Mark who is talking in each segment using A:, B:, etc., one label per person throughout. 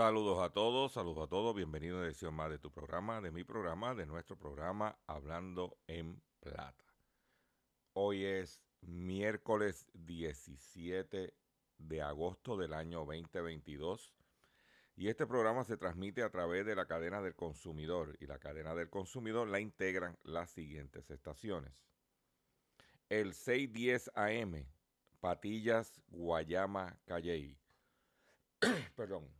A: Saludos a todos, saludos a todos, bienvenidos a una edición más de tu programa, de mi programa, de nuestro programa Hablando en Plata. Hoy es miércoles 17 de agosto del año 2022 y este programa se transmite a través de la cadena del consumidor y la cadena del consumidor la integran las siguientes estaciones. El 610 AM, Patillas, Guayama, Calley. Perdón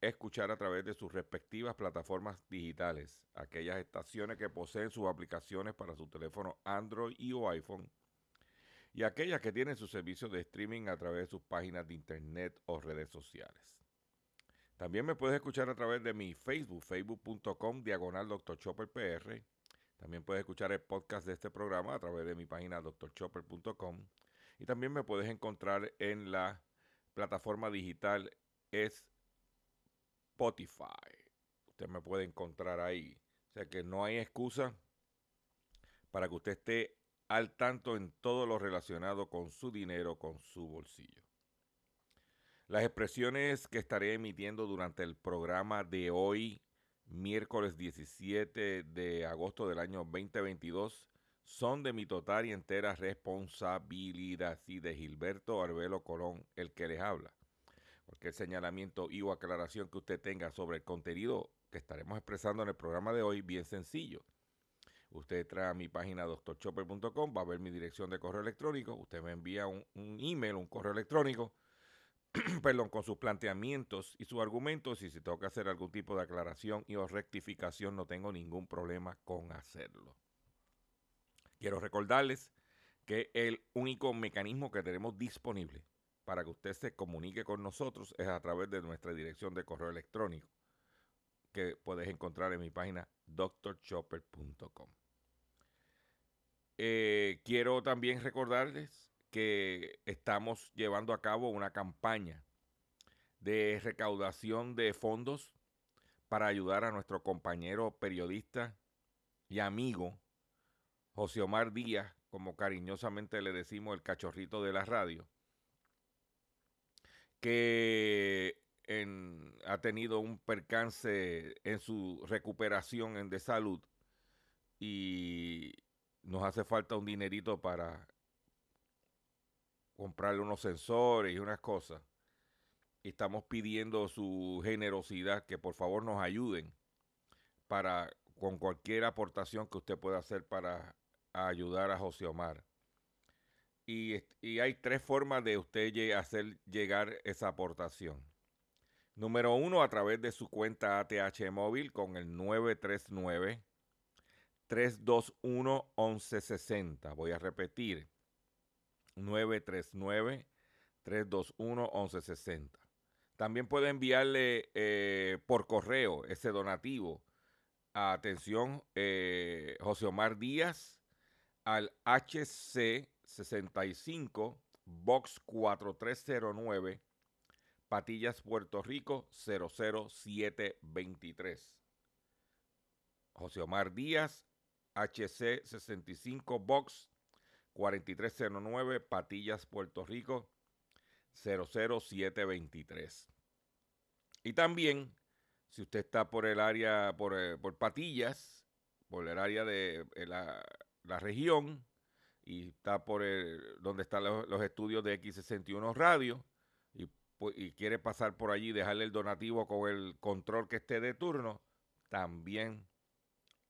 A: escuchar a través de sus respectivas plataformas digitales, aquellas estaciones que poseen sus aplicaciones para su teléfono Android y o iPhone, y aquellas que tienen sus servicios de streaming a través de sus páginas de internet o redes sociales. También me puedes escuchar a través de mi Facebook, facebook.com, diagonal Dr. Chopper PR. También puedes escuchar el podcast de este programa a través de mi página drchopper.com. Y también me puedes encontrar en la plataforma digital es Spotify. Usted me puede encontrar ahí. O sea que no hay excusa para que usted esté al tanto en todo lo relacionado con su dinero, con su bolsillo. Las expresiones que estaré emitiendo durante el programa de hoy, miércoles 17 de agosto del año 2022, son de mi total y entera responsabilidad y de Gilberto Arbelo Colón, el que les habla cualquier señalamiento y o aclaración que usted tenga sobre el contenido que estaremos expresando en el programa de hoy, bien sencillo. Usted entra a mi página doctorchopper.com, va a ver mi dirección de correo electrónico, usted me envía un, un email, un correo electrónico, perdón, con sus planteamientos y sus argumentos y si tengo que hacer algún tipo de aclaración y o rectificación, no tengo ningún problema con hacerlo. Quiero recordarles que el único mecanismo que tenemos disponible para que usted se comunique con nosotros es a través de nuestra dirección de correo electrónico que puedes encontrar en mi página drchopper.com. Eh, quiero también recordarles que estamos llevando a cabo una campaña de recaudación de fondos para ayudar a nuestro compañero periodista y amigo José Omar Díaz, como cariñosamente le decimos el cachorrito de la radio que ha tenido un percance en su recuperación en de salud y nos hace falta un dinerito para comprarle unos sensores y unas cosas. Estamos pidiendo su generosidad, que por favor nos ayuden para con cualquier aportación que usted pueda hacer para ayudar a José Omar. Y, hay tres formas de usted hacer llegar esa aportación. Número uno, a través de su cuenta ATH móvil con el 939 321 1160. Voy a repetir. 939-321-1160. También puede enviarle eh, por correo ese donativo. a Atención, eh, José Omar Díaz al HC 65 Box 4309 Patillas, Puerto Rico 00723. José Omar Díaz, HC 65 Box 4309 Patillas, Puerto Rico 00723. Y también, si usted está por el área, por, eh, Patillas, por el área de eh, la región, y está por el, donde están los, los estudios de X61 Radio, y, y quiere pasar por allí, dejarle el donativo con el control que esté de turno, también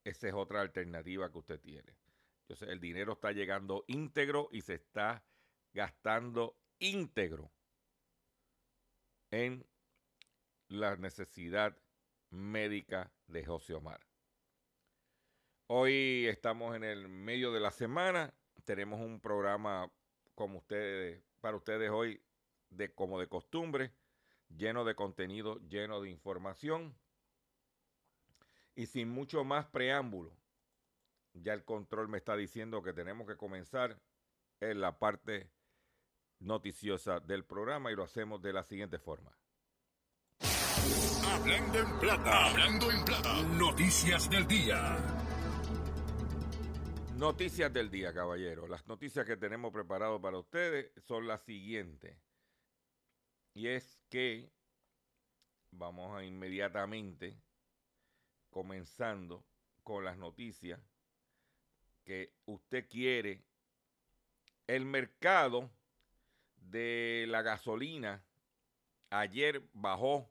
A: esa es otra alternativa que usted tiene. Entonces, el dinero está llegando íntegro y se está gastando íntegro en la necesidad médica de José Omar. Hoy estamos en el medio de la semana. Tenemos un programa como ustedes, para ustedes hoy, de como de costumbre, lleno de contenido, lleno de información. Y sin mucho más preámbulo, ya el control me está diciendo que tenemos que comenzar en la parte noticiosa del programa y lo hacemos de la siguiente forma.
B: Hablando en plata. Hablando en plata. Noticias del día.
A: Noticias del día, caballero. Las noticias que tenemos preparado para ustedes son las siguientes. Y es que vamos a inmediatamente comenzando con las noticias que usted quiere. El mercado de la gasolina ayer bajó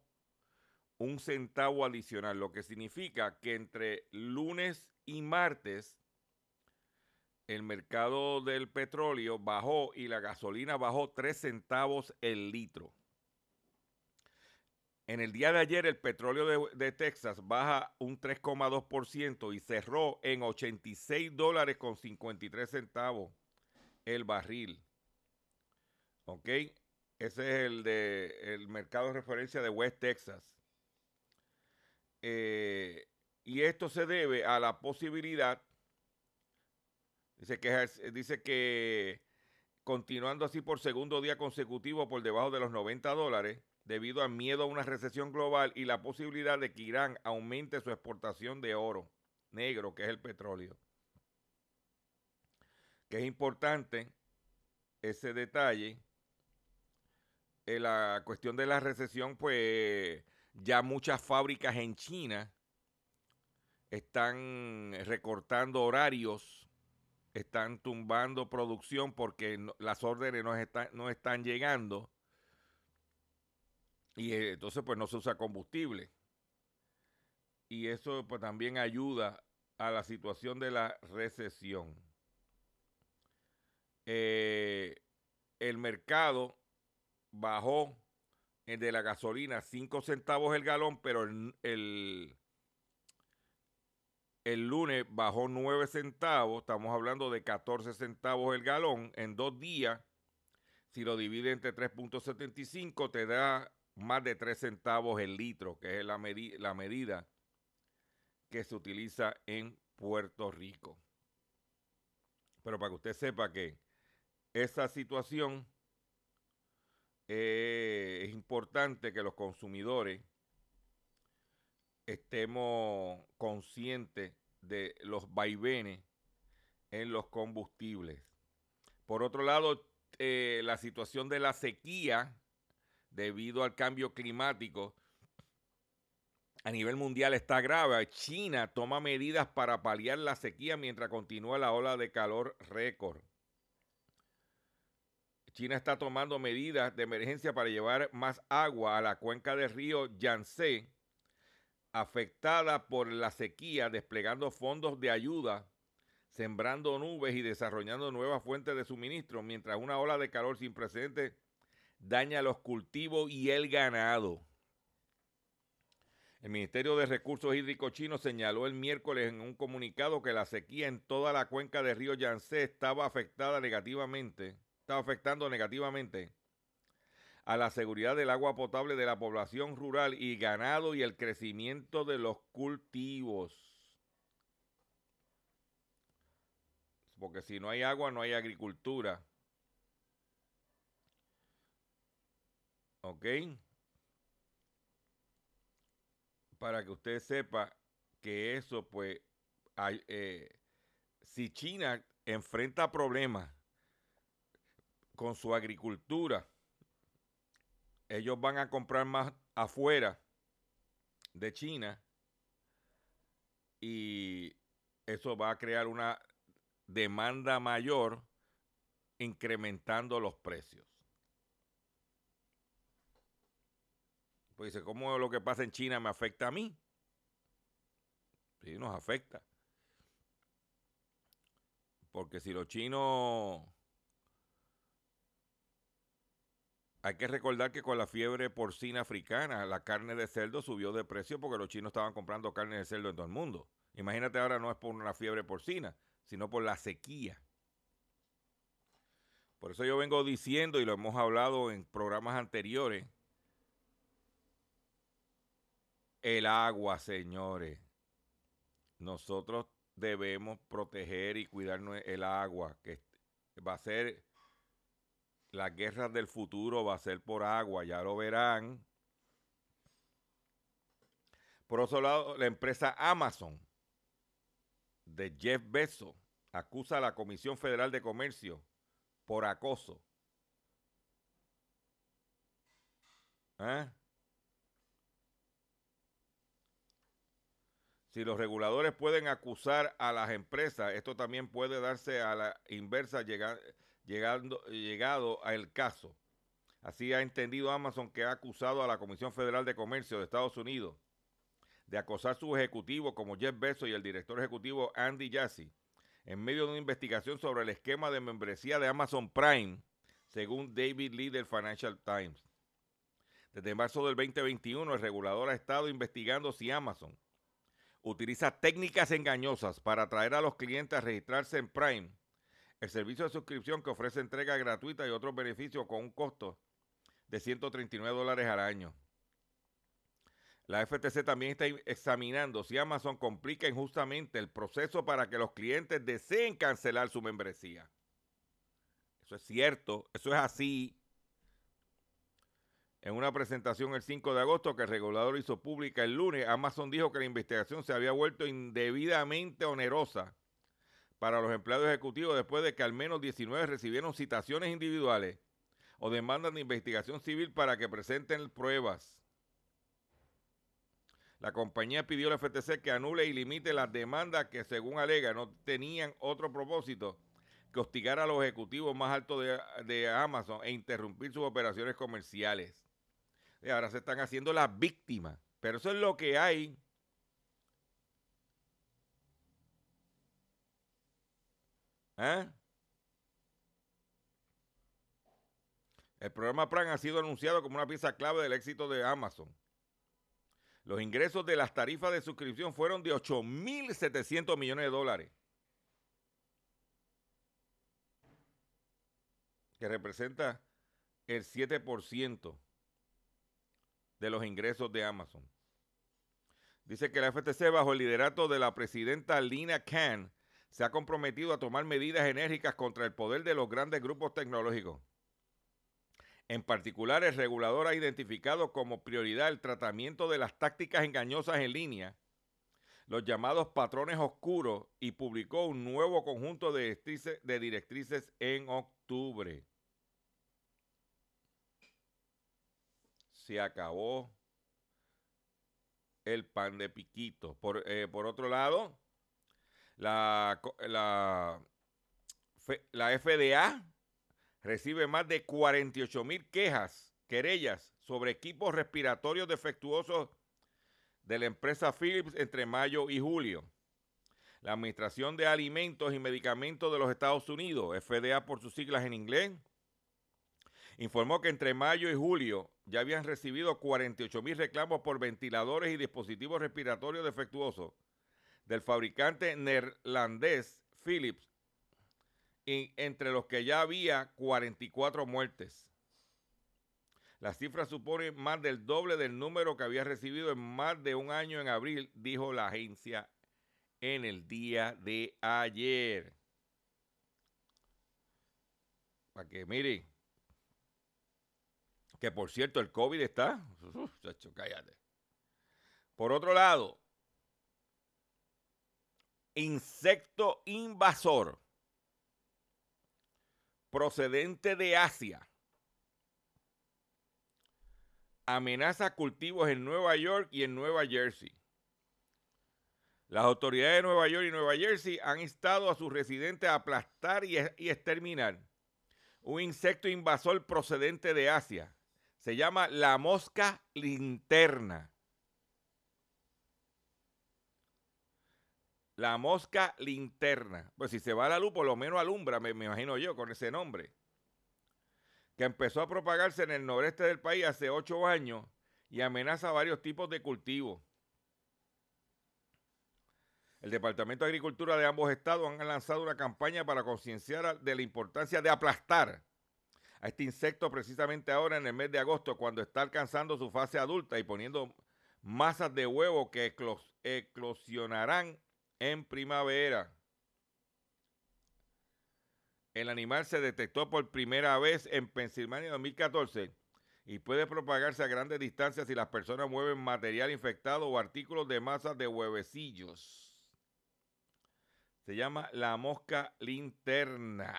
A: un centavo adicional, lo que significa que entre lunes y martes el mercado del petróleo bajó y la gasolina bajó 3 centavos el litro. En el día de ayer el petróleo de, Texas baja un 3,2% y cerró en 86 dólares con 53 centavos el barril. ¿Ok? Ese es el de el mercado de referencia de West Texas. Eh, y esto se debe a la posibilidad Dice que, es- dice que continuando así por segundo día consecutivo por debajo de los 90 dólares, debido al miedo a una recesión global y la posibilidad de que Irán aumente su exportación de oro negro, que es el petróleo. Que es importante ese detalle. En la cuestión de la recesión, pues ya muchas fábricas en China están recortando horarios están tumbando producción porque las órdenes no, están no están llegando y eh, entonces pues no se usa combustible. Y eso pues también ayuda a la situación de la recesión. Eh, el mercado bajó el de la gasolina 5 centavos el galón, pero el, el lunes bajó 9 centavos, estamos hablando de 14 centavos el galón en dos días. Si lo divide entre 3.75 te da más de 3 centavos el litro, que es la, la medida que se utiliza en Puerto Rico. Pero para que usted sepa que esa situación eh, es importante que los consumidores estemos conscientes de los vaivenes en los combustibles. Por otro lado, eh, la situación de la sequía debido al cambio climático a nivel mundial está grave. China toma medidas para paliar la sequía mientras continúa la ola de calor récord. China está tomando medidas de emergencia para llevar más agua a la cuenca del río Yangtze, afectada por la sequía, desplegando fondos de ayuda, sembrando nubes y desarrollando nuevas fuentes de suministro, mientras una ola de calor sin precedentes daña los cultivos y el ganado. El Ministerio de Recursos Hídricos chino señaló el miércoles en un comunicado que la sequía en toda la cuenca del río Yangtze estaba afectada negativamente está afectando negativamente a la seguridad del agua potable de la población rural y ganado y el crecimiento de los cultivos. Porque si no hay agua, no hay agricultura. ¿Ok? Para que usted sepa que eso, pues, hay, eh, si China enfrenta problemas con su agricultura, ellos van a comprar más afuera de China y eso va a crear una demanda mayor incrementando los precios. Pues dice, ¿cómo lo que pasa en China me afecta a mí? Sí, nos afecta. Porque si los chinos... Hay que recordar que con la fiebre porcina africana, la carne de cerdo subió de precio porque los chinos estaban comprando carne de cerdo en todo el mundo. Imagínate ahora no es por una fiebre porcina, sino por la sequía. Por eso yo vengo diciendo, y lo hemos hablado en programas anteriores, el agua, señores. Nosotros debemos proteger y cuidar el agua, que va a ser la guerra del futuro, va a ser por agua, ya lo verán. Por otro lado, la empresa Amazon de Jeff Bezos acusa a la Comisión Federal de Comercio por acoso. ¿Eh? Si los reguladores pueden acusar a las empresas, esto también puede darse a la inversa llegando, llegado al caso. Así ha entendido Amazon que ha acusado a la Comisión Federal de Comercio de Estados Unidos de acosar su ejecutivo como Jeff Bezos y el director ejecutivo Andy Jassy en medio de una investigación sobre el esquema de membresía de Amazon Prime, según David Lee del Financial Times. Desde marzo del 2021, el regulador ha estado investigando si Amazon utiliza técnicas engañosas para atraer a los clientes a registrarse en Prime, el servicio de suscripción que ofrece entrega gratuita y otros beneficios con un costo de 139 dólares al año. La FTC también está examinando si Amazon complica injustamente el proceso para que los clientes deseen cancelar su membresía. Eso es cierto, eso es así. En una presentación el 5 de agosto que el regulador hizo pública el lunes, Amazon dijo que la investigación se había vuelto indebidamente onerosa para los empleados ejecutivos después de que al menos 19 recibieron citaciones individuales o demandas de investigación civil para que presenten pruebas. La compañía pidió a la FTC que anule y limite las demandas que, según alega, no tenían otro propósito que hostigar a los ejecutivos más altos de, Amazon e interrumpir sus operaciones comerciales. Ahora se están haciendo las víctimas. Pero eso es lo que hay. ¿Eh? El programa PRAN ha sido anunciado como una pieza clave del éxito de Amazon. Los ingresos de las tarifas de suscripción fueron de 8.700 millones de dólares. Que representa el 7% de los ingresos de Amazon. Dice que la FTC, bajo el liderato de la presidenta Lina Khan, se ha comprometido a tomar medidas enérgicas contra el poder de los grandes grupos tecnológicos. En particular, el regulador ha identificado como prioridad el tratamiento de las tácticas engañosas en línea, los llamados patrones oscuros, y publicó un nuevo conjunto de directrices, en octubre. Se acabó el pan de piquito. Por, eh, otro lado, la, la, la FDA recibe más de 48 mil quejas, querellas sobre equipos respiratorios defectuosos de la empresa Philips entre mayo y julio. La Administración de Alimentos y Medicamentos de los Estados Unidos, FDA por sus siglas en inglés, informó que entre mayo y julio ya habían recibido 48 mil reclamos por ventiladores y dispositivos respiratorios defectuosos del fabricante neerlandés Philips y entre los que ya había 44 muertes. La cifra supone más del doble del número que había recibido en más de un año en abril, dijo la agencia en el día de ayer. Para que miren, que por cierto el COVID está, chacho, cállate. Por otro lado, insecto invasor procedente de Asia amenaza cultivos en Nueva York y en Nueva Jersey. Las autoridades de Nueva York y Nueva Jersey han instado a sus residentes a aplastar y, exterminar un insecto invasor procedente de Asia. Se llama la mosca linterna. La mosca linterna. Pues si se va la luz, por lo menos alumbra, me, imagino yo, con ese nombre. Que empezó a propagarse en el noreste del país hace ocho años y amenaza varios tipos de cultivos. El Departamento de Agricultura de ambos estados han lanzado una campaña para concienciar de la importancia de aplastar a este insecto precisamente ahora en el mes de agosto, cuando está alcanzando su fase adulta y poniendo masas de huevo que eclos eclosionarán en primavera. El animal se detectó por primera vez en Pensilvania en 2014 y puede propagarse a grandes distancias si las personas mueven material infectado o artículos de masas de huevecillos. Se llama la mosca linterna.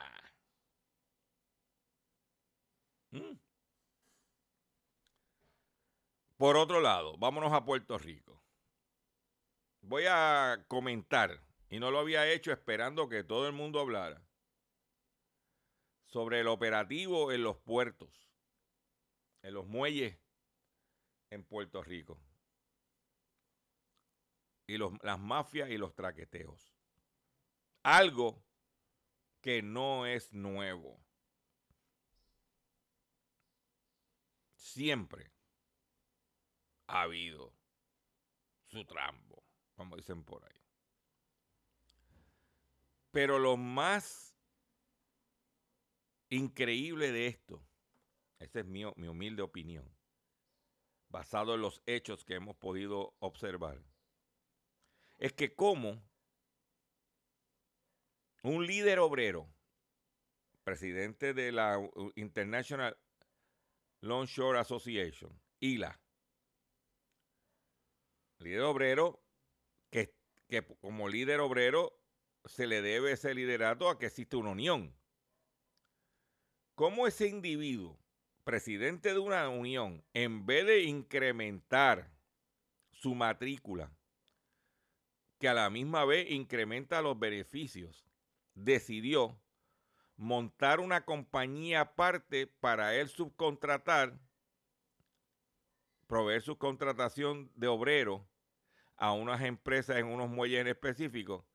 A: Mm. Por otro lado, vámonos a Puerto Rico. Voy a comentar, y no lo había hecho esperando que todo el mundo hablara, sobre el operativo en los puertos, en los muelles en Puerto Rico. Y los, las mafias y los traqueteos. Algo que no es nuevo. Siempre ha habido su trambo, como dicen por ahí. Pero lo más increíble de esto, esa es mi, mi humilde opinión, basado en los hechos que hemos podido observar, es que como un líder obrero, presidente de la International Longshore Association, ILA, líder obrero, que, como líder obrero se le debe ese liderato a que existe una unión. ¿Cómo ese individuo, presidente de una unión, en vez de incrementar su matrícula, que a la misma vez incrementa los beneficios, decidió montar una compañía aparte para él subcontratar, proveer su contratación de obrero a unas empresas en unos muelles en específico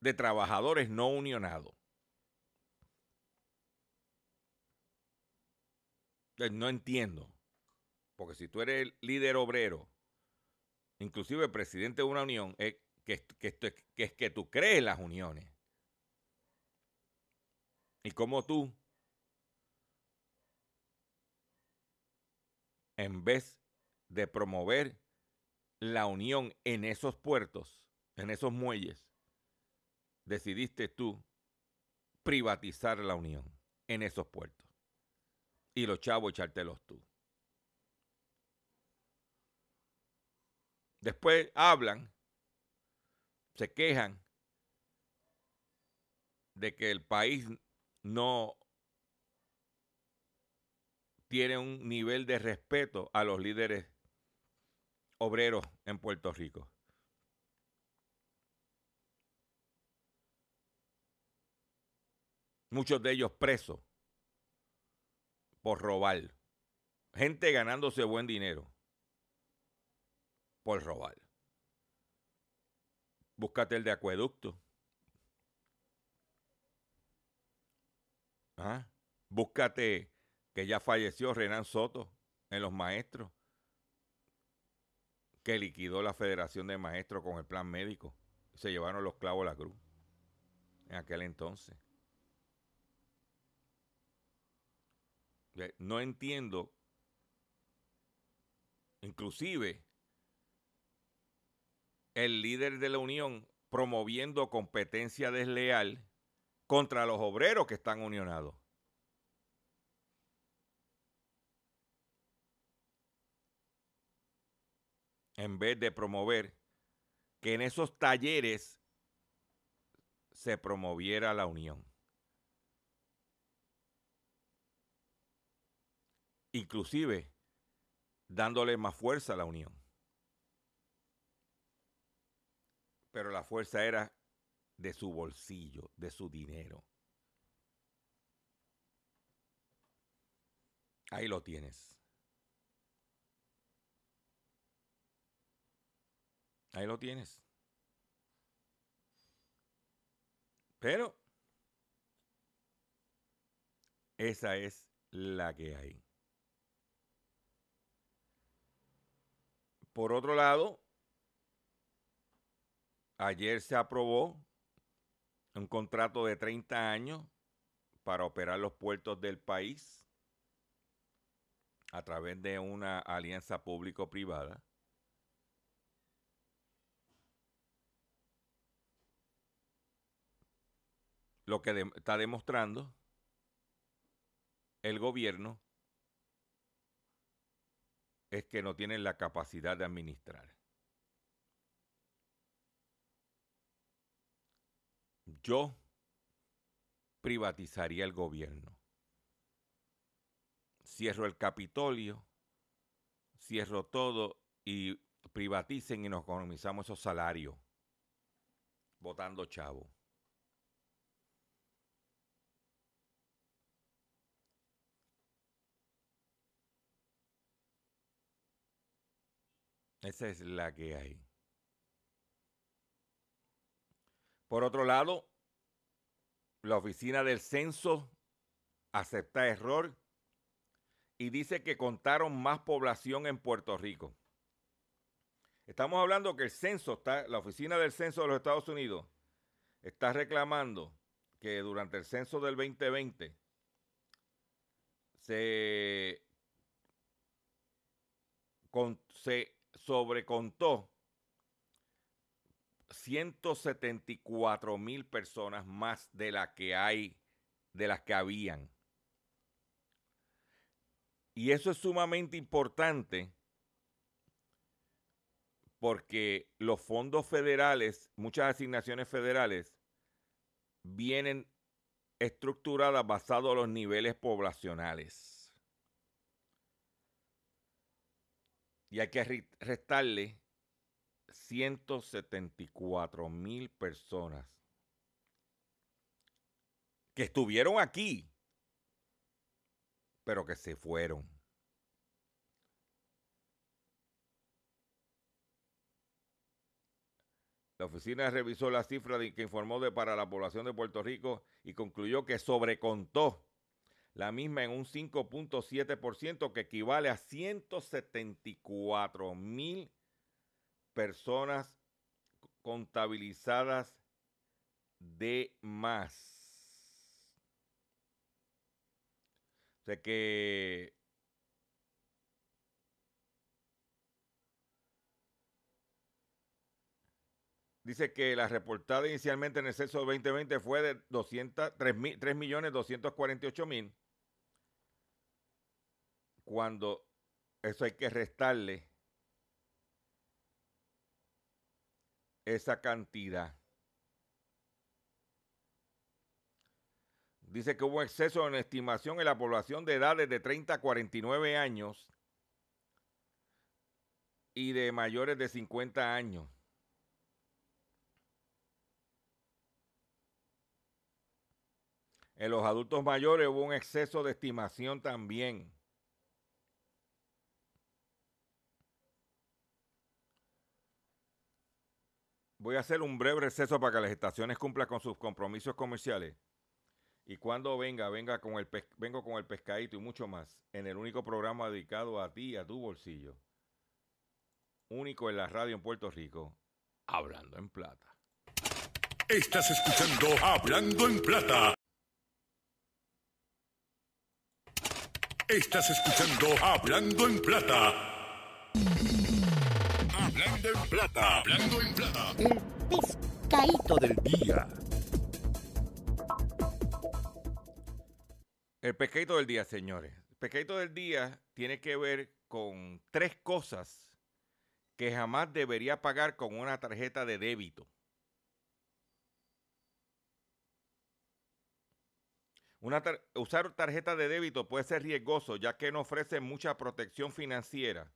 A: de trabajadores no unionados. No entiendo, porque si tú eres el líder obrero, inclusive presidente de una unión, es que, que, que, es que tú crees las uniones. Y como tú, en vez de promover la unión en esos puertos, en esos muelles, decidiste tú privatizar la unión en esos puertos. Y los chavos echártelos tú. Después hablan, se quejan de que el país no tiene un nivel de respeto a los líderes obreros en Puerto Rico. Muchos de ellos presos por robar. Gente ganándose buen dinero por robar. Búscate el de acueducto. ¿Ah? Búscate que ya falleció Renan Soto en los maestros, que liquidó la Federación de Maestros con el plan médico. se llevaron los clavos a la cruz en aquel entonces. No entiendo, inclusive, el líder de la Unión promoviendo competencia desleal contra los obreros que están unionados. En vez de promover que en esos talleres se promoviera la unión. Inclusive dándole más fuerza a la unión. Pero la fuerza era de su bolsillo, de su dinero. Ahí lo tienes. Ahí lo tienes. Pero esa es la que hay. Por otro lado, ayer se aprobó un contrato de 30 años para operar los puertos del país a través de una alianza público-privada. Lo que está demostrando el gobierno es que no tienen la capacidad de administrar. Yo privatizaría el gobierno. Cierro el Capitolio, cierro todo y privaticen y nos economizamos esos salarios votando chavo. Esa es la que hay. Por otro lado, la oficina del censo acepta error y dice que contaron más población en Puerto Rico. Estamos hablando que el censo está, la oficina del censo de los Estados Unidos está reclamando que durante el censo del 2020 se, con- se sobrecontó 174 mil personas más de las que hay, de las que habían. Y eso es sumamente importante porque los fondos federales, muchas asignaciones federales, vienen estructuradas basadas en los niveles poblacionales. Y hay que re- restarle 174 mil personas que estuvieron aquí, pero que se fueron. La oficina revisó la cifra de- que informó de para la población de Puerto Rico y concluyó que sobrecontó la misma en un 5.7% que equivale a 174 mil personas contabilizadas de más. O sea que dice que la reportada inicialmente en el censo 2020 fue de 200, 3 millones 248 mil. Cuando eso hay que restarle esa cantidad. Dice que hubo exceso en estimación en la población de edades de 30 a 49 años y de mayores de 50 años. En los adultos mayores hubo un exceso de estimación también. Voy a hacer un breve receso para que las estaciones cumplan con sus compromisos comerciales. Y cuando venga, venga con el vengo con el pescadito y mucho más en el único programa dedicado a ti a tu bolsillo. Único en la radio en Puerto Rico, hablando en plata.
B: Estás escuchando Hablando en Plata. Estás escuchando Hablando en Plata. Hablando en Plata. Hablando en Plata.
C: El pescadito del día.
A: El pescadito del día, señores. El pescadito del día tiene que ver con tres cosas que jamás debería pagar con una tarjeta de débito. Una tar- usar tarjeta de débito puede ser riesgoso ya que no ofrece mucha protección financiera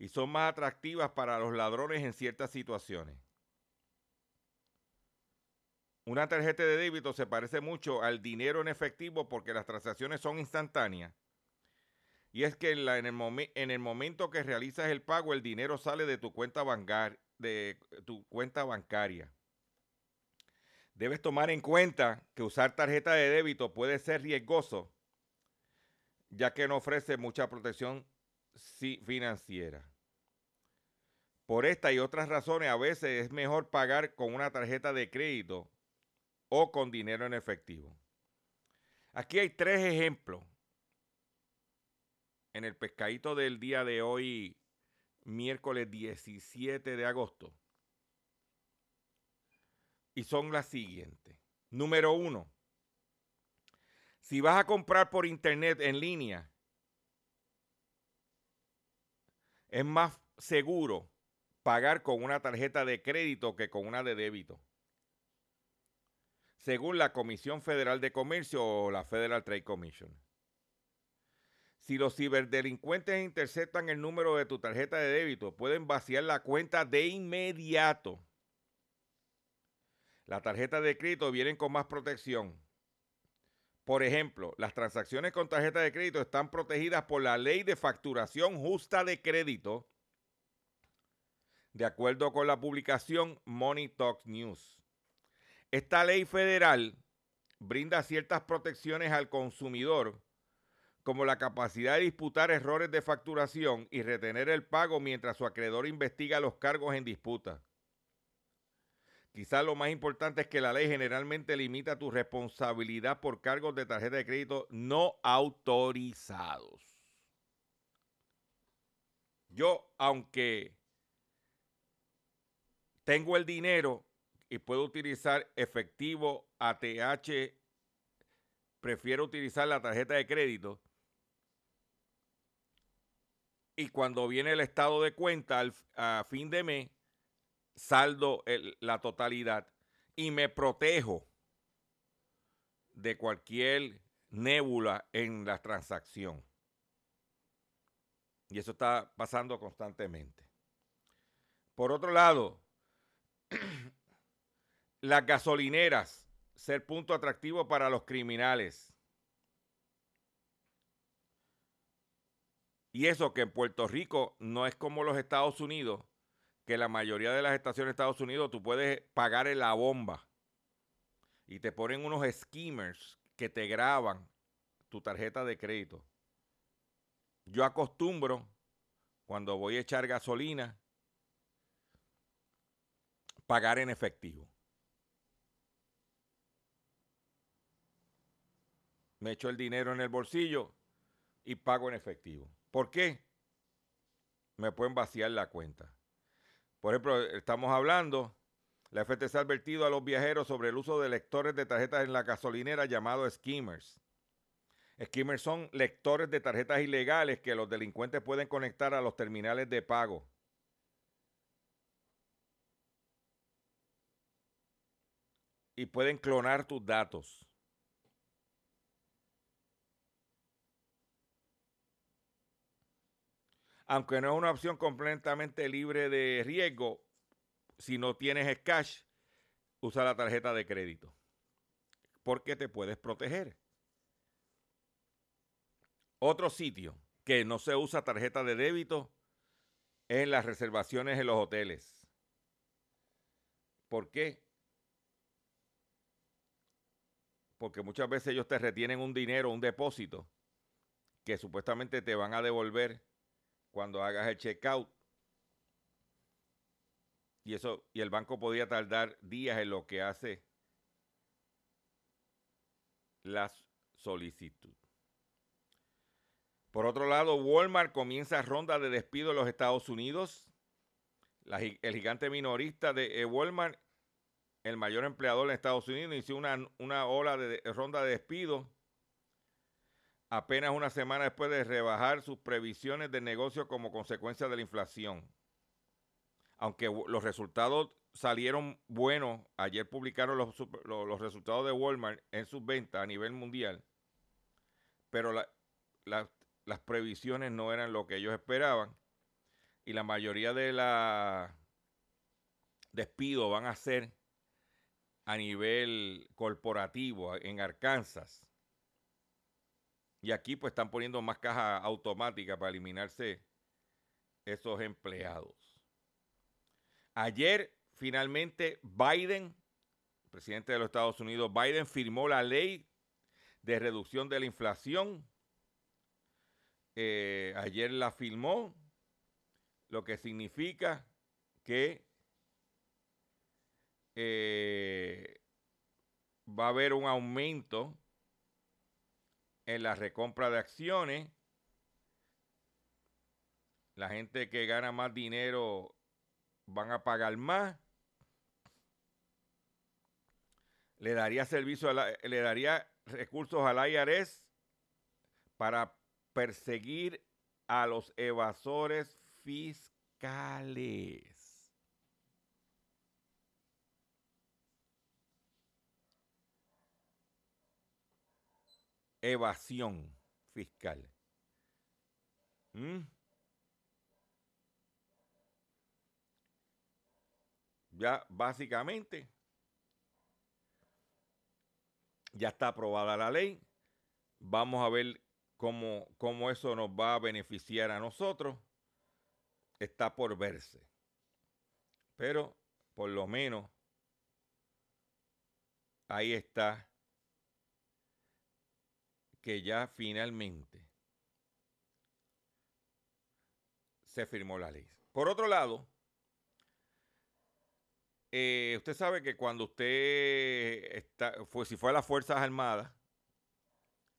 A: y son más atractivas para los ladrones en ciertas situaciones. Una tarjeta de débito se parece mucho al dinero en efectivo porque las transacciones son instantáneas. Y es que en, el, el momento que realizas el pago, el dinero sale de tu cuenta, bancar- de tu cuenta bancaria. Debes tomar en cuenta que usar tarjeta de débito puede ser riesgoso, ya que no ofrece mucha protección financiera. Por esta y otras razones, a veces es mejor pagar con una tarjeta de crédito o con dinero en efectivo. Aquí hay tres ejemplos en el pescadito del día de hoy, miércoles 17 de agosto. Y son las siguientes. Número uno, si vas a comprar por internet en línea, es más seguro pagar con una tarjeta de crédito que con una de débito según la Comisión Federal de Comercio o la Federal Trade Commission. Si los ciberdelincuentes interceptan el número de tu tarjeta de débito, pueden vaciar la cuenta de inmediato. La tarjeta de crédito vienen con más protección. Por ejemplo, las transacciones con tarjeta de crédito están protegidas por la ley de facturación justa de crédito, de acuerdo con la publicación Money Talks News. Esta ley federal brinda ciertas protecciones al consumidor, como la capacidad de disputar errores de facturación y retener el pago mientras su acreedor investiga los cargos en disputa. Quizás lo más importante es que la ley generalmente limita tu responsabilidad por cargos de tarjeta de crédito no autorizados. Yo, aunque tengo el dinero y puedo utilizar efectivo ATH, prefiero utilizar la tarjeta de crédito. Y cuando viene el estado de cuenta al, a fin de mes, saldo la totalidad y me protejo de cualquier nébula en la transacción. Y eso está pasando constantemente. Por otro lado, las gasolineras ser punto atractivo para los criminales. Y eso que en Puerto Rico no es como los Estados Unidos, que la mayoría de las estaciones de Estados Unidos tú puedes pagar en la bomba y te ponen unos skimmers que te graban tu tarjeta de crédito. Yo acostumbro, cuando voy a echar gasolina, pagar en efectivo. Me echo el dinero en el bolsillo y pago en efectivo. ¿Por qué? Me pueden vaciar la cuenta. Por ejemplo, estamos hablando, la FTC ha advertido a los viajeros sobre el uso de lectores de tarjetas en la gasolinera llamados skimmers. Skimmers son lectores de tarjetas ilegales que los delincuentes pueden conectar a los terminales de pago. Y pueden clonar tus datos. Aunque no es una opción completamente libre de riesgo, si no tienes cash, usa la tarjeta de crédito. Porque te puedes proteger. Otro sitio que no se usa tarjeta de débito es en las reservaciones en los hoteles. ¿Por qué? Porque muchas veces ellos te retienen un dinero, un depósito, que supuestamente te van a devolver cuando hagas el checkout. Y eso, y el banco podía tardar días en lo que hace la solicitud. Por otro lado, Walmart comienza ronda de despido en los Estados Unidos. el gigante minorista de eh, Walmart, el mayor empleador en Estados Unidos, inició una, una ola de, ronda de despido apenas una semana después de rebajar sus previsiones de negocio como consecuencia de la inflación. Aunque los resultados salieron buenos, ayer publicaron los, los, resultados de Walmart en sus ventas a nivel mundial, pero las previsiones no eran lo que ellos esperaban y la mayoría de los despidos van a ser a nivel corporativo en Arkansas. Y aquí pues están poniendo más cajas automáticas para eliminarse esos empleados. Ayer finalmente Biden, presidente de los Estados Unidos, Biden firmó la ley de reducción de la inflación. Eh, ayer la firmó, lo que significa que eh, va a haber un aumento en la recompra de acciones. La gente que gana más dinero van a pagar más. Le daría servicio, le daría recursos al IRS para perseguir a los evasores fiscales. Evasión fiscal. ¿Mm? Ya básicamente ya está aprobada la ley. Vamos a ver cómo, cómo eso nos va a beneficiar a nosotros. Está por verse. Pero por lo menos ahí está que ya finalmente se firmó la ley. Por otro lado, eh, usted sabe que cuando usted está, fue, si fue a las Fuerzas Armadas,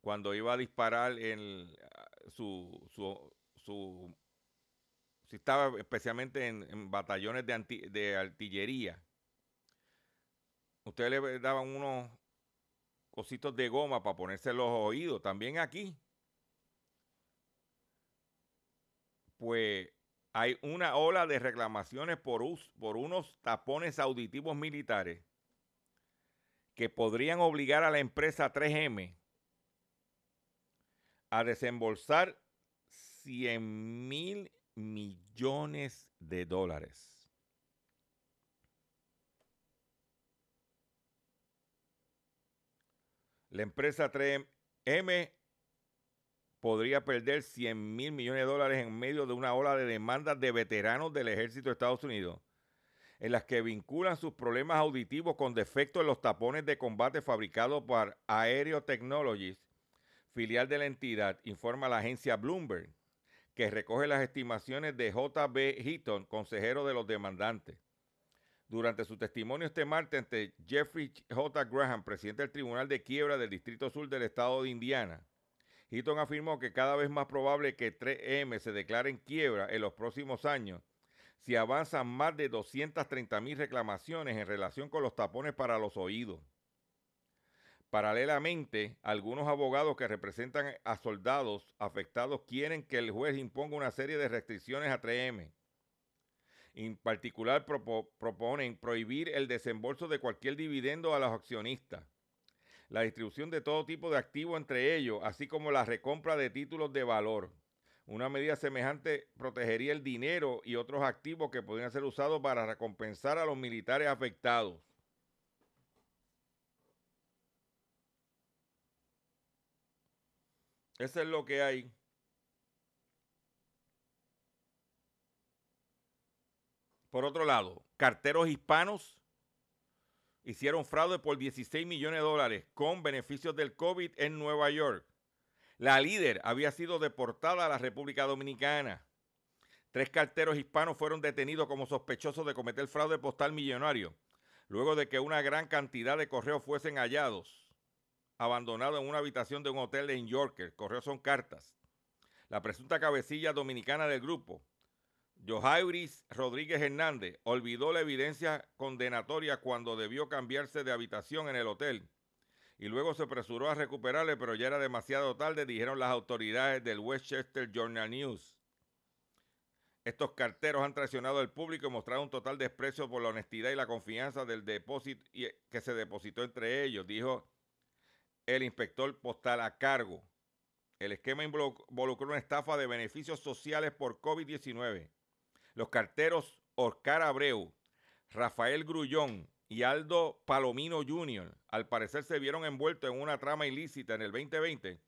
A: cuando iba a disparar en su, su, su si estaba especialmente en, batallones de, de artillería, usted le daban unos cositos de goma para ponerse los oídos. También aquí, pues hay una ola de reclamaciones por, por unos tapones auditivos militares que podrían obligar a la empresa 3M a desembolsar 100 mil millones de dólares. La empresa 3M podría perder 100 mil millones de dólares en medio de una ola de demandas de veteranos del ejército de Estados Unidos, en las que vinculan sus problemas auditivos con defectos en los tapones de combate fabricados por Aereo Technologies, filial de la entidad, informa la agencia Bloomberg, que recoge las estimaciones de J.B. Heaton, consejero de los demandantes. Durante su testimonio este martes ante Jeffrey J. Graham, presidente del Tribunal de Quiebra del Distrito Sur del Estado de Indiana, Heaton afirmó que cada vez más probable que 3M se declare en quiebra en los próximos años si avanzan más de 230 mil reclamaciones en relación con los tapones para los oídos. Paralelamente, algunos abogados que representan a soldados afectados quieren que el juez imponga una serie de restricciones a 3M en particular, proponen prohibir el desembolso de cualquier dividendo a los accionistas, la distribución de todo tipo de activos entre ellos, así como la recompra de títulos de valor. Una medida semejante protegería el dinero y otros activos que podrían ser usados para recompensar a los militares afectados. Eso es lo que hay. Por otro lado, carteros hispanos hicieron fraude por 16 millones de dólares con beneficios del COVID en Nueva York. La líder había sido deportada a la República Dominicana. Tres carteros hispanos fueron detenidos como sospechosos de cometer fraude postal millonario, luego de que una gran cantidad de correos fuesen hallados, abandonados en una habitación de un hotel en Yorker. Correos son cartas. La presunta cabecilla dominicana del grupo, Johairis Rodríguez Hernández, olvidó la evidencia condenatoria cuando debió cambiarse de habitación en el hotel y luego se apresuró a recuperarle, pero ya era demasiado tarde, dijeron las autoridades del Westchester Journal News. Estos carteros han traicionado al público y mostrado un total desprecio por la honestidad y la confianza del depósito que se depositó entre ellos, dijo el inspector postal a cargo. El esquema involucró una estafa de beneficios sociales por COVID-19. Los carteros Oscar Abreu, Rafael Grullón y Aldo Palomino Jr. al parecer se vieron envueltos en una trama ilícita en el 2020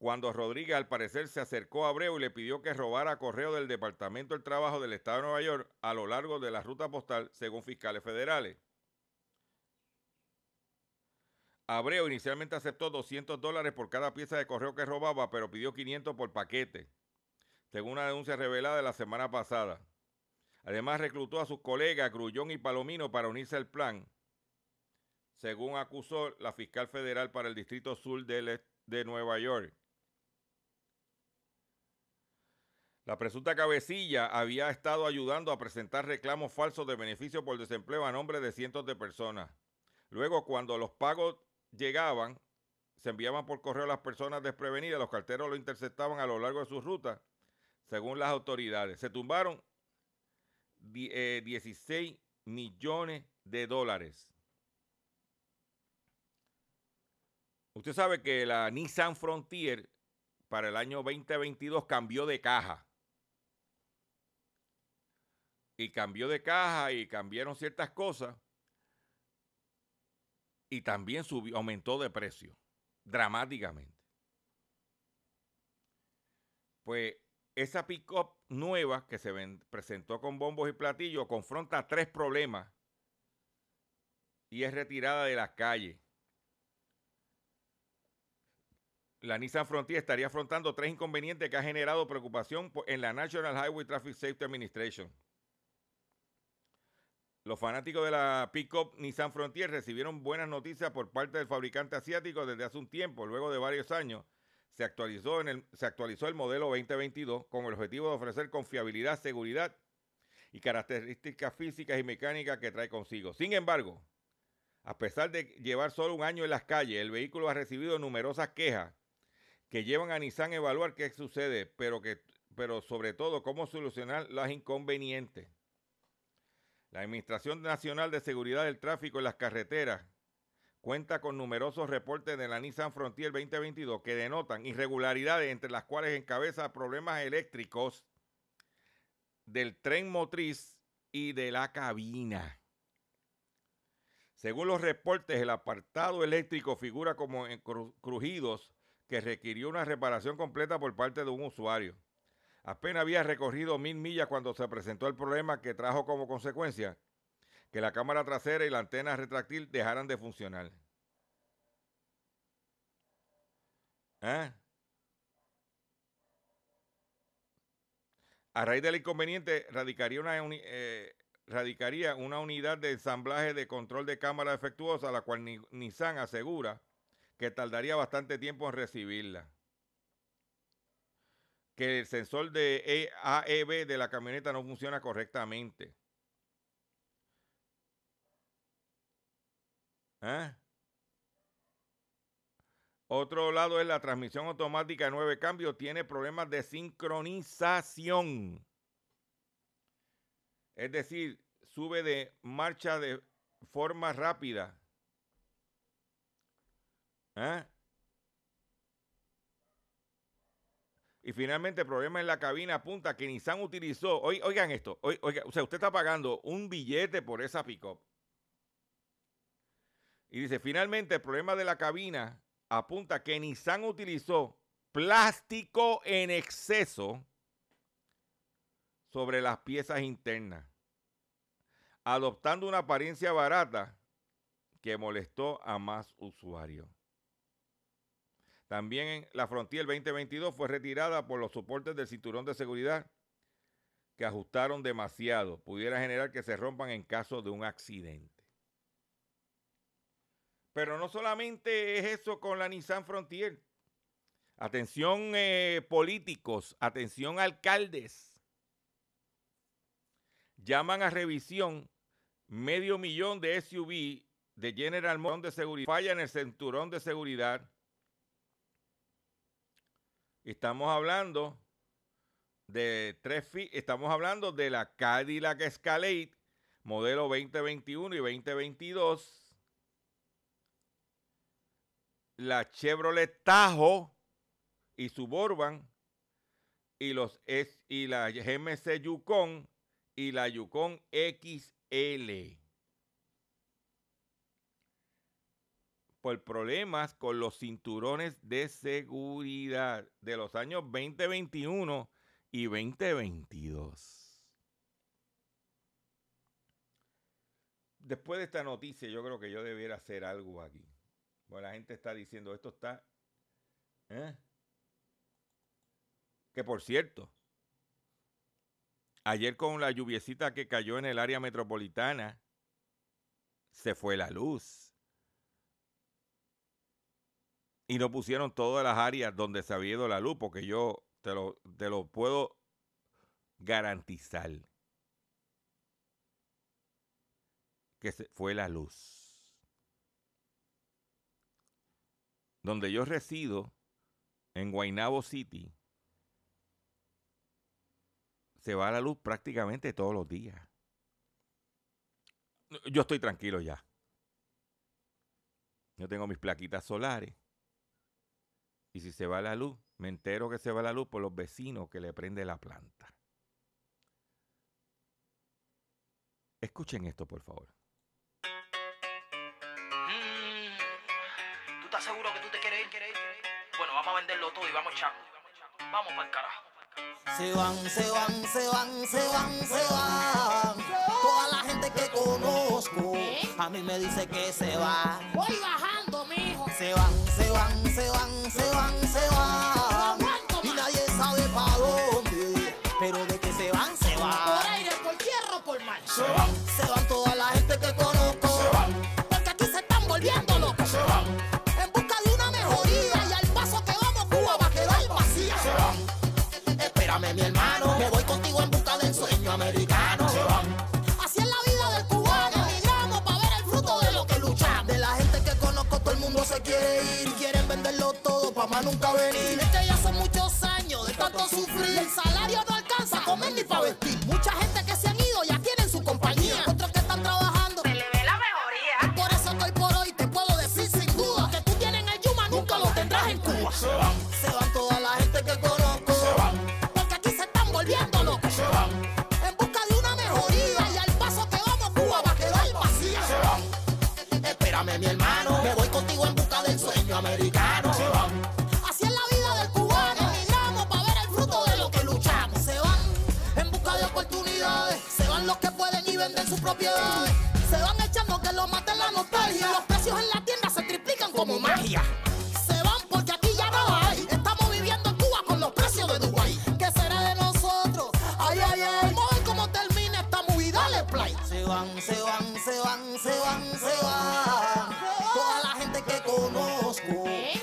A: cuando Rodríguez al parecer se acercó a Abreu y le pidió que robara correo del Departamento del Trabajo del Estado de Nueva York a lo largo de la ruta postal, según fiscales federales. Abreu inicialmente aceptó 200 dólares por cada pieza de correo que robaba, pero pidió 500 por paquete, según una denuncia revelada la semana pasada. Además, reclutó a sus colegas Grullón y Palomino para unirse al plan, según acusó la fiscal federal para el Distrito Sur de Nueva York. La presunta cabecilla había estado ayudando a presentar reclamos falsos de beneficio por desempleo a nombre de cientos de personas. Luego, cuando los pagos llegaban, se enviaban por correo a las personas desprevenidas, los carteros lo interceptaban a lo largo de su ruta, según las autoridades. Se tumbaron 16 eh, millones de dólares. Usted sabe que la Nissan Frontier para el año 2022 cambió de caja y cambió de caja y cambiaron ciertas cosas y también subió, aumentó de precio dramáticamente. Pues esa pick-up nueva que se presentó con bombos y platillos confronta tres problemas y es retirada de las calles. La Nissan Frontier estaría afrontando tres inconvenientes que ha generado preocupación en la National Highway Traffic Safety Administration. Los fanáticos de la pickup Nissan Frontier recibieron buenas noticias por parte del fabricante asiático desde hace un tiempo. Luego de varios años, se actualizó, en el, se actualizó el modelo 2022 con el objetivo de ofrecer confiabilidad, seguridad y características físicas y mecánicas que trae consigo. Sin embargo, a pesar de llevar solo un año en las calles, el vehículo ha recibido numerosas quejas que llevan a Nissan a evaluar qué sucede, pero, que, pero sobre todo cómo solucionar los inconvenientes. La Administración Nacional de Seguridad del Tráfico en las Carreteras cuenta con numerosos reportes de la Nissan Frontier 2022 que denotan irregularidades entre las cuales encabeza problemas eléctricos del tren motriz y de la cabina. Según los reportes, el apartado eléctrico figura como en crujidos que requirió una reparación completa por parte de un usuario. Apenas había recorrido mil millas cuando se presentó el problema que trajo como consecuencia que la cámara trasera y la antena retráctil dejaran de funcionar. ¿Eh? A raíz del inconveniente, radicaría una, eh, radicaría una unidad de ensamblaje de control de cámara defectuosa, la cual Nissan asegura que tardaría bastante tiempo en recibirla que el sensor de AEB de la camioneta no funciona correctamente. ¿Eh? Otro lado es la transmisión automática de nueve cambios, tiene problemas de sincronización. Es decir, sube de marcha de forma rápida. ¿Eh? Y finalmente problema en la cabina apunta que Nissan utilizó, oigan esto, oigan, o sea, usted está pagando un billete por esa pick-up. Y dice, finalmente el problema de la cabina apunta que Nissan utilizó plástico en exceso sobre las piezas internas, adoptando una apariencia barata que molestó a más usuarios. También la Frontier 2022 fue retirada por los soportes del cinturón de seguridad que ajustaron demasiado pudiera generar que se rompan en caso de un accidente. Pero no solamente es eso con la Nissan Frontier. Atención eh, políticos, atención alcaldes. Llaman a revisión medio millón de SUV de General Motors de seguridad. Falla en el cinturón de seguridad. Estamos hablando de tres estamos hablando de la Cadillac Escalade modelo 2021 y 2022 la Chevrolet Tahoe y Suburban y los y la GMC Yukon y la Yukon XL por problemas con los cinturones de seguridad de los años 2021 y 2022. Después de esta noticia, yo creo que yo debiera hacer algo aquí. Bueno, la gente está diciendo, esto está... ¿eh? Que por cierto, ayer con la lluviecita que cayó en el área metropolitana, se fue la luz. Y no pusieron todas las áreas donde se había ido la luz, porque yo te lo, te lo puedo garantizar. Que se fue la luz. Donde yo resido, en Guaynabo City, se va la luz prácticamente todos los días. Yo estoy tranquilo ya. Yo tengo mis plaquitas solares. Y si se va la luz, me entero que se va la luz por los vecinos que le prende la planta. Escuchen esto, por favor.
D: Estás seguro que tú te quieres ir? Bueno, vamos a venderlo todo y vamos echando. Vamos para el carajo.
E: Se van, se van, se van, se van, se van. Toda la gente que conozco a mí me dice que se va.
F: Voy bajando, mijo.
E: Se van, se van, se van, se van, se van. Y nadie sabe para dónde. Pero de que se van, se
F: Por
E: van.
F: aire, por tierra o por mar.
E: Se van, se van toda la gente que conozco. Porque aquí se están volviendo locos. Se van. Para nunca venir. Es que ya son muchos años de tanto sufrir. El salario no alcanza a comer ni para vestir.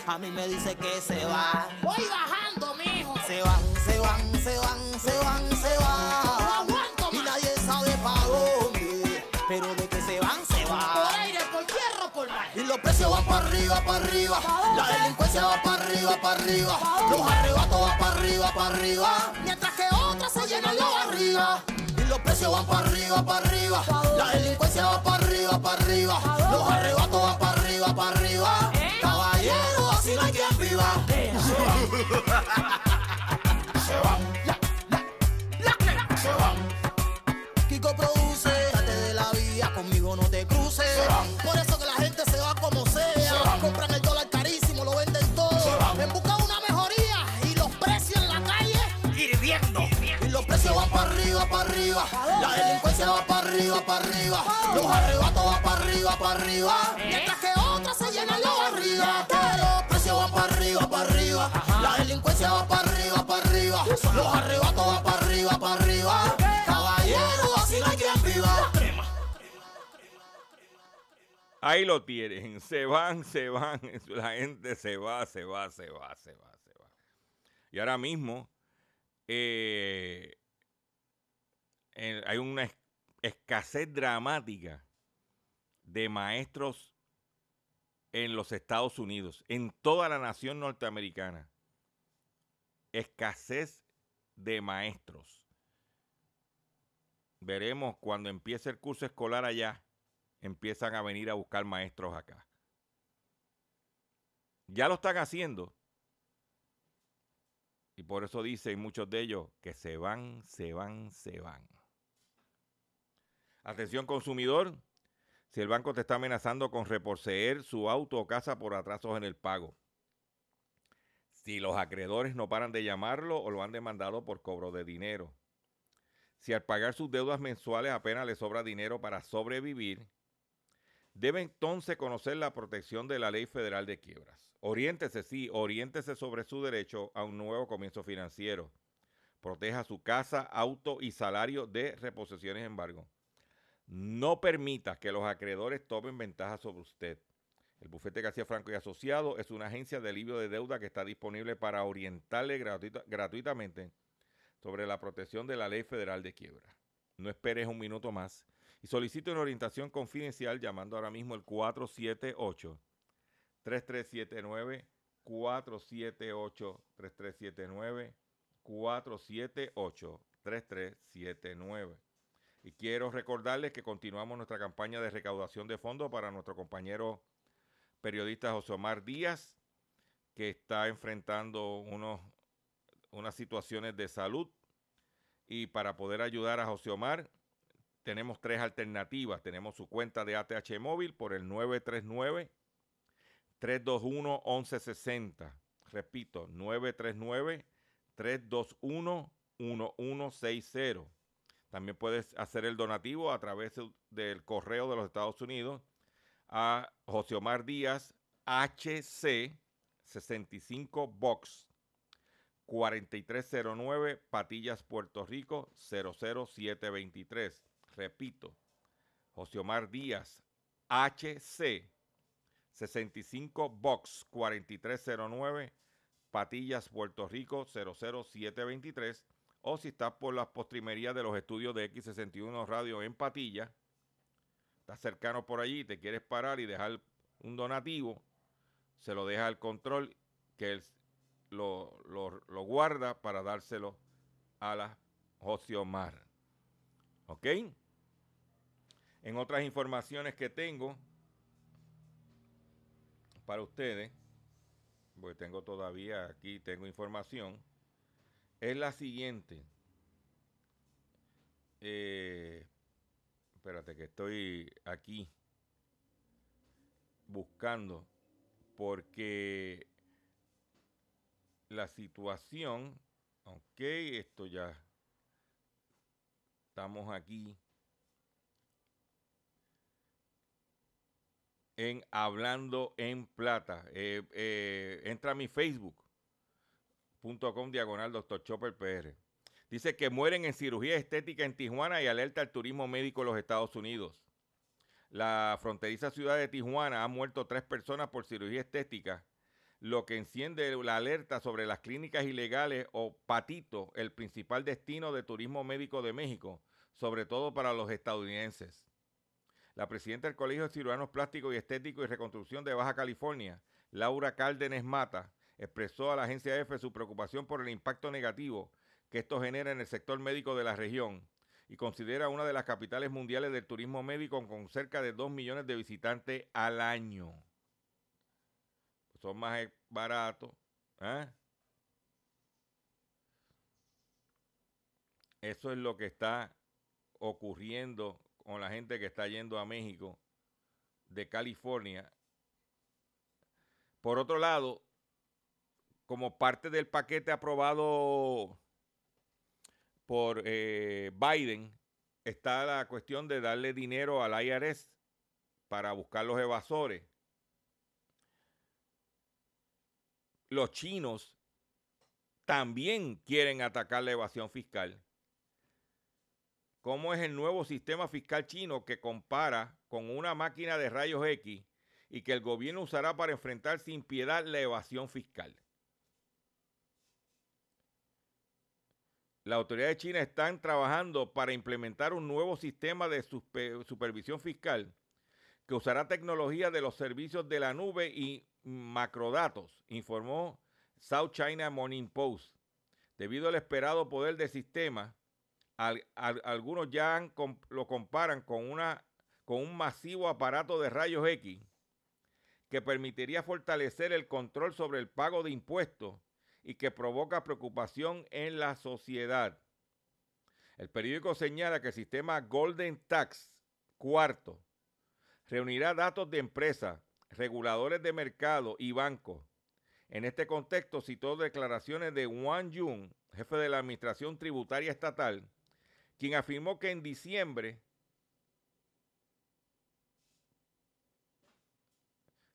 E: A mí me dice que se va.
F: Voy bajando, mijo.
E: Se van, se van, se van, se van, se
F: No
E: van.
F: aguanto
E: Y
F: más.
E: nadie sabe para dónde. Pero de que se van, se
F: Por
E: van.
F: aire, por tierra por mar.
E: Y los precios van para arriba, para arriba. La delincuencia va para arriba, para arriba. Los arrebatos van para arriba, para arriba. Mientras que otras se llenan la barriga. Y los precios van para arriba, para arriba. La delincuencia va para arriba, para arriba. Los arrebatos van para arriba, para arriba. Caballero, así no hay quien viva. Se van. Se van. Kiko produce, date de la vía, conmigo no te cruces. Por eso que la gente se va como sea. Compran el dólar carísimo, lo venden todo. En busca de una mejoría y los precios en la calle hirviendo. Y los precios van para arriba, para arriba. La delincuencia va para arriba, para arriba. Los arrebatos van para arriba, para arriba. Mientras que otras se llenan la los precios
A: Ahí lo tienen. Se van, se van. La gente se va, se va, se va, se va, se va. Y ahora mismo eh, hay una es- escasez dramática de maestros en los Estados Unidos, en toda la nación norteamericana. Escasez de maestros. Veremos cuando empiece el curso escolar allá, empiezan a venir a buscar maestros acá. Ya lo están haciendo. Y por eso dicen muchos de ellos que se van, se van, se van. Atención consumidor, si el banco te está amenazando con reposeer su auto o casa por atrasos en el pago. Si los acreedores no paran de llamarlo o lo han demandado por cobro de dinero. Si al pagar sus deudas mensuales apenas le sobra dinero para sobrevivir, debe entonces conocer la protección de la Ley Federal de Quiebras. Oriéntese, sí, oriéntese sobre su derecho a un nuevo comienzo financiero. Proteja su casa, auto y salario de reposiciones embargo. No permita que los acreedores tomen ventaja sobre usted. El bufete García Franco y Asociado es una agencia de alivio de deuda que está disponible para orientarle gratuita- gratuitamente sobre la protección de la Ley Federal de Quiebra. No esperes un minuto más y solicite una orientación confidencial llamando ahora mismo el 478 3379 478 3379 478 3379 y quiero recordarles que continuamos nuestra campaña de recaudación de fondos para nuestro compañero periodista José Omar Díaz, que está enfrentando unos, unas situaciones de salud. Y para poder ayudar a José Omar, tenemos tres alternativas. Tenemos su cuenta de ATH móvil por el 939-321-1160. Repito, 939-321-1160. También puedes hacer el donativo a través del correo de los Estados Unidos a José Omar Díaz HC 65 Box 4309 Patillas, Puerto Rico 00723. Repito, José Omar Díaz HC 65 Box 4309 Patillas, Puerto Rico 00723 o si estás por las postrimerías de los estudios de X61 Radio en Patilla, estás cercano por allí, te quieres parar y dejar un donativo, se lo deja al control que él lo, lo- guarda para dárselo a la José Omar. ¿Ok? En otras informaciones que tengo para ustedes, porque tengo todavía aquí, tengo información, es la siguiente. Eh, espérate que estoy aquí buscando porque la situación, ok, esto ya estamos aquí en Hablando en Plata. Eh, eh, entra a mi facebook.com diagonal Dr. Chopper PR. Dice que mueren en cirugía estética en Tijuana y alerta al turismo médico en los Estados Unidos. La fronteriza ciudad de Tijuana ha muerto tres personas por cirugía estética, lo que enciende la alerta sobre las clínicas ilegales o Patito, el principal destino de turismo médico de México, sobre todo para los estadounidenses. La presidenta del Colegio de Cirujanos Plásticos y Estéticos y Reconstrucción de Baja California, Laura Cárdenes Mata, expresó a la agencia EFE su preocupación por el impacto negativo que esto genera en el sector médico de la región y considera una de las capitales mundiales del turismo médico con cerca de 2 millones de visitantes al año. Son más baratos. ¿eh? Eso es lo que está ocurriendo con la gente que está yendo a México de California. Por otro lado, como parte del paquete aprobado por eh, Biden, está la cuestión de darle dinero al IRS para buscar los evasores. Los chinos también quieren atacar la evasión fiscal cómo es el nuevo sistema fiscal chino que compara con una máquina de rayos X y que el gobierno usará para enfrentar sin piedad la evasión fiscal. Las autoridades chinas están trabajando para implementar un nuevo sistema de supervisión fiscal que usará tecnología de los servicios de la nube y macrodatos, informó South China Morning Post. Debido al esperado poder del sistema, algunos ya lo comparan con, una, con un masivo aparato de rayos X que permitiría fortalecer el control sobre el pago de impuestos y que provoca preocupación en la sociedad. El periódico señala que el sistema Golden Tax cuarto reunirá datos de empresas, reguladores de mercado y bancos. En este contexto citó declaraciones de Wang Yun, jefe de la Administración Tributaria Estatal, quien afirmó que en diciembre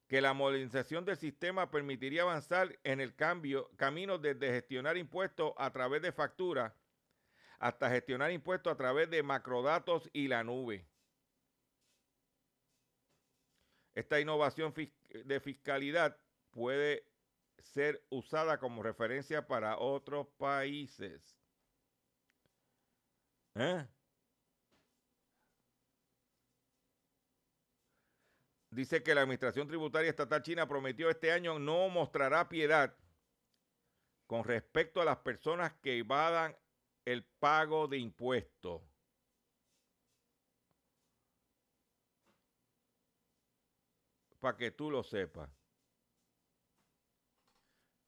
A: que la modernización del sistema permitiría avanzar en el cambio, camino desde gestionar impuestos a través de facturas hasta gestionar impuestos a través de macrodatos y la nube. Esta innovación de fiscalidad puede ser usada como referencia para otros países. ¿Eh? dice que la Administración Tributaria Estatal China prometió este año no mostrará piedad con respecto a las personas que evadan el pago de impuestos. Para que tú lo sepas.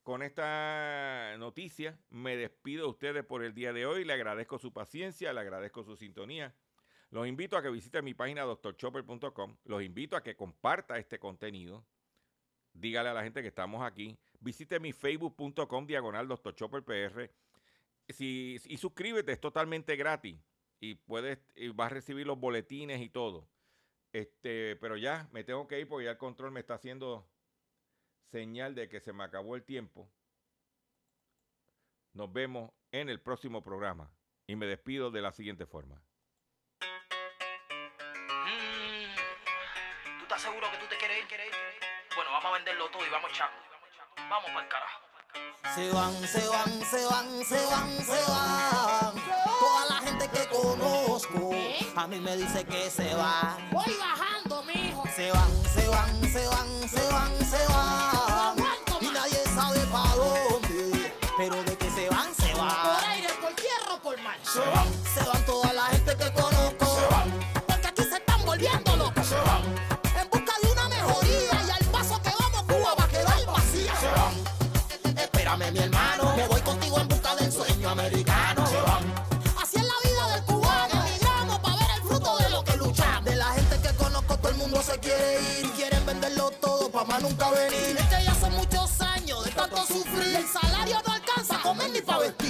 A: Con esta noticia me despido de ustedes por el día de hoy. Le agradezco su paciencia, le agradezco su sintonía. Los invito a que visiten mi página doctorchopper.com. Los invito a que comparta este contenido. Dígale a la gente que estamos aquí. Visite mi facebook.com diagonal doctorchopperpr. Si, y suscríbete, es totalmente gratis. Y puedes, vas a recibir los boletines y todo. Este, pero ya me tengo que ir porque ya el control me está haciendo señal de que se me acabó el tiempo. Nos vemos en el próximo programa. Y me despido de la siguiente forma.
D: seguro que tú te quieres ir? Bueno, vamos a venderlo todo y vamos a Vamos para el carajo.
E: Se van, se van, se van, se van, se van. Toda la gente que conozco a mí me dice que se va.
F: Voy bajando, mijo.
E: Se van, se van, se van, se van, se van. Se van, se van toda la gente que conozco.
B: Se van.
E: Porque aquí se están volviendo locos.
B: Se van.
E: mi hermano. Me voy contigo en busca del sueño americano. Así es la vida del cubano. Emigramos para ver el fruto de lo que luchamos. De la gente que conozco, todo el mundo se quiere ir. Quieren venderlo todo para más nunca venir. Es que ya son muchos años de tanto sufrir. El salario no alcanza a comer ni para vestir.